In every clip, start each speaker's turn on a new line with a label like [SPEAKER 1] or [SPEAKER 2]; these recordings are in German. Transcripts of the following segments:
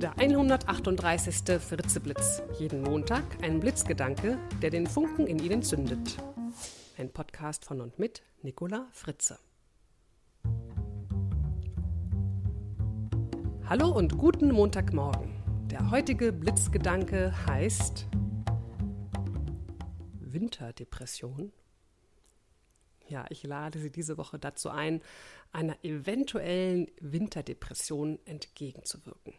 [SPEAKER 1] Der 138. Fritzeblitz. Jeden Montag ein Blitzgedanke, der den Funken in Ihnen zündet. Ein Podcast von und mit Nicola Fritze. Hallo und guten Montagmorgen. Der heutige Blitzgedanke heißt Winterdepression. Ja, ich lade Sie diese Woche dazu ein, einer eventuellen Winterdepression entgegenzuwirken.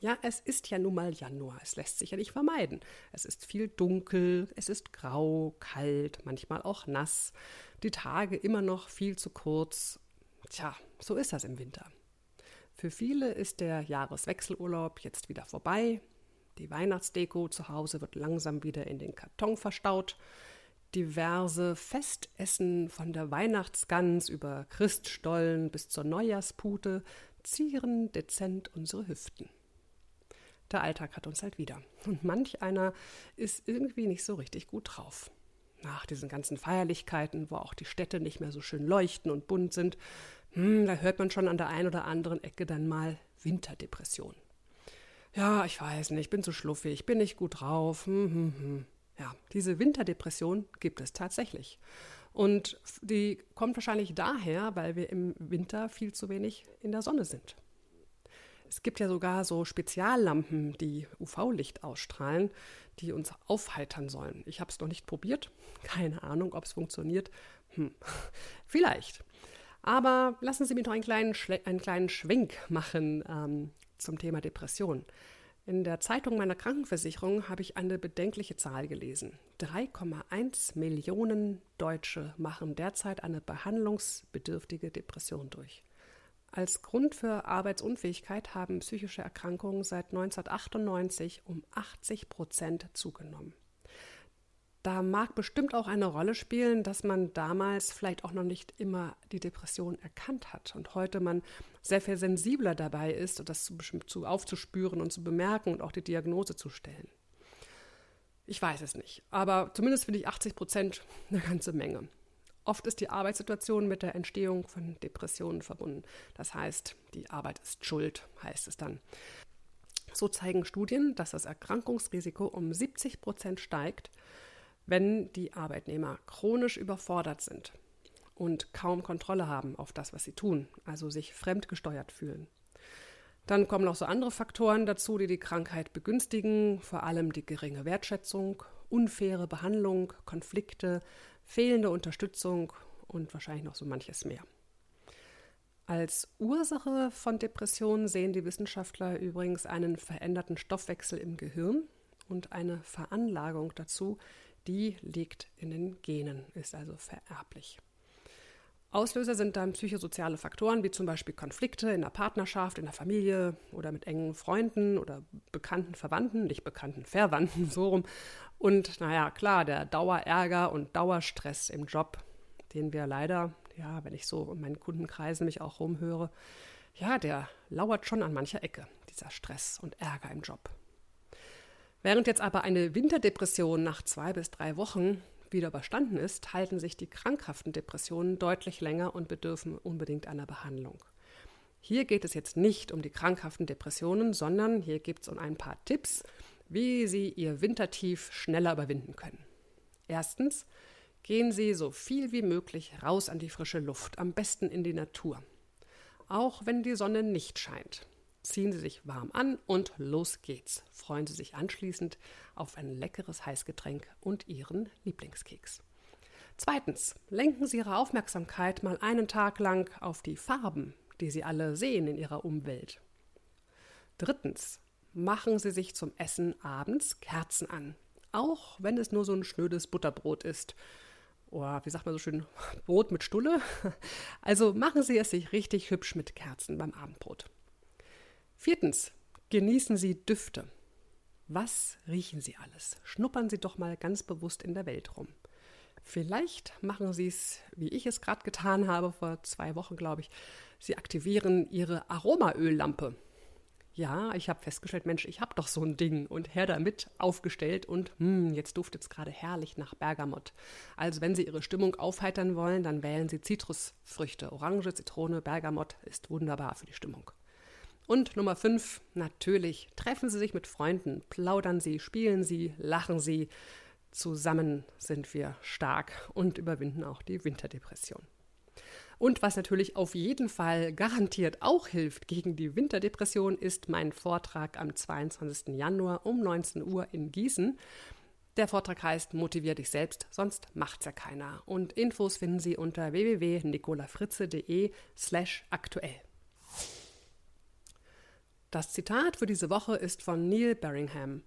[SPEAKER 1] Ja, es ist ja nun mal Januar, es lässt sich ja nicht vermeiden. Es ist viel dunkel, es ist grau, kalt, manchmal auch nass, die Tage immer noch viel zu kurz. Tja, so ist das im Winter. Für viele ist der Jahreswechselurlaub jetzt wieder vorbei. Die Weihnachtsdeko zu Hause wird langsam wieder in den Karton verstaut. Diverse Festessen von der Weihnachtsgans über Christstollen bis zur Neujahrspute zieren dezent unsere Hüften der Alltag hat uns halt wieder. Und manch einer ist irgendwie nicht so richtig gut drauf. Nach diesen ganzen Feierlichkeiten, wo auch die Städte nicht mehr so schön leuchten und bunt sind, hm, da hört man schon an der einen oder anderen Ecke dann mal Winterdepression. Ja, ich weiß nicht, ich bin zu schluffig, ich bin nicht gut drauf. Hm, hm, hm. Ja, diese Winterdepression gibt es tatsächlich. Und die kommt wahrscheinlich daher, weil wir im Winter viel zu wenig in der Sonne sind. Es gibt ja sogar so Speziallampen, die UV-Licht ausstrahlen, die uns aufheitern sollen. Ich habe es noch nicht probiert. Keine Ahnung, ob es funktioniert. Hm. Vielleicht. Aber lassen Sie mich noch einen kleinen, einen kleinen Schwenk machen ähm, zum Thema Depression. In der Zeitung meiner Krankenversicherung habe ich eine bedenkliche Zahl gelesen. 3,1 Millionen Deutsche machen derzeit eine behandlungsbedürftige Depression durch. Als Grund für Arbeitsunfähigkeit haben psychische Erkrankungen seit 1998 um 80 Prozent zugenommen. Da mag bestimmt auch eine Rolle spielen, dass man damals vielleicht auch noch nicht immer die Depression erkannt hat und heute man sehr viel sensibler dabei ist, das zu, zu aufzuspüren und zu bemerken und auch die Diagnose zu stellen. Ich weiß es nicht, aber zumindest finde ich 80 Prozent eine ganze Menge. Oft ist die Arbeitssituation mit der Entstehung von Depressionen verbunden. Das heißt, die Arbeit ist schuld, heißt es dann. So zeigen Studien, dass das Erkrankungsrisiko um 70 Prozent steigt, wenn die Arbeitnehmer chronisch überfordert sind und kaum Kontrolle haben auf das, was sie tun, also sich fremdgesteuert fühlen. Dann kommen noch so andere Faktoren dazu, die die Krankheit begünstigen, vor allem die geringe Wertschätzung, unfaire Behandlung, Konflikte, fehlende Unterstützung und wahrscheinlich noch so manches mehr. Als Ursache von Depressionen sehen die Wissenschaftler übrigens einen veränderten Stoffwechsel im Gehirn und eine Veranlagung dazu, die liegt in den Genen, ist also vererblich. Auslöser sind dann psychosoziale Faktoren wie zum Beispiel Konflikte in der Partnerschaft, in der Familie oder mit engen Freunden oder bekannten Verwandten, nicht bekannten Verwandten, so rum. Und naja, klar, der Dauerärger und Dauerstress im Job, den wir leider, ja, wenn ich so in meinen Kundenkreisen mich auch rumhöre, ja, der lauert schon an mancher Ecke, dieser Stress und Ärger im Job. Während jetzt aber eine Winterdepression nach zwei bis drei Wochen wieder überstanden ist, halten sich die krankhaften Depressionen deutlich länger und bedürfen unbedingt einer Behandlung. Hier geht es jetzt nicht um die krankhaften Depressionen, sondern hier gibt es um ein paar Tipps, wie Sie Ihr Wintertief schneller überwinden können. Erstens, gehen Sie so viel wie möglich raus an die frische Luft, am besten in die Natur. Auch wenn die Sonne nicht scheint. Ziehen Sie sich warm an und los geht's. Freuen Sie sich anschließend auf ein leckeres Heißgetränk und Ihren Lieblingskeks. Zweitens, lenken Sie Ihre Aufmerksamkeit mal einen Tag lang auf die Farben, die Sie alle sehen in Ihrer Umwelt. Drittens, machen Sie sich zum Essen abends Kerzen an. Auch wenn es nur so ein schnödes Butterbrot ist. Oder wie sagt man so schön, Brot mit Stulle. Also machen Sie es sich richtig hübsch mit Kerzen beim Abendbrot. Viertens, genießen Sie Düfte. Was riechen Sie alles? Schnuppern Sie doch mal ganz bewusst in der Welt rum. Vielleicht machen Sie es, wie ich es gerade getan habe, vor zwei Wochen, glaube ich. Sie aktivieren Ihre Aromaöllampe. Ja, ich habe festgestellt, Mensch, ich habe doch so ein Ding und her damit aufgestellt und hm, jetzt duftet es gerade herrlich nach Bergamott. Also wenn Sie Ihre Stimmung aufheitern wollen, dann wählen Sie Zitrusfrüchte. Orange, Zitrone, Bergamott ist wunderbar für die Stimmung. Und Nummer 5, natürlich, treffen Sie sich mit Freunden, plaudern Sie, spielen Sie, lachen Sie. Zusammen sind wir stark und überwinden auch die Winterdepression. Und was natürlich auf jeden Fall garantiert auch hilft gegen die Winterdepression, ist mein Vortrag am 22. Januar um 19 Uhr in Gießen. Der Vortrag heißt Motivier dich selbst, sonst macht's ja keiner. Und Infos finden Sie unter www.nicolafritze.de slash aktuell. Das Zitat für diese Woche ist von Neil Barringham.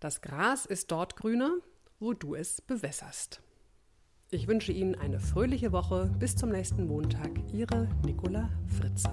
[SPEAKER 1] Das Gras ist dort grüner, wo du es bewässerst. Ich wünsche Ihnen eine fröhliche Woche. Bis zum nächsten Montag. Ihre Nicola Fritze.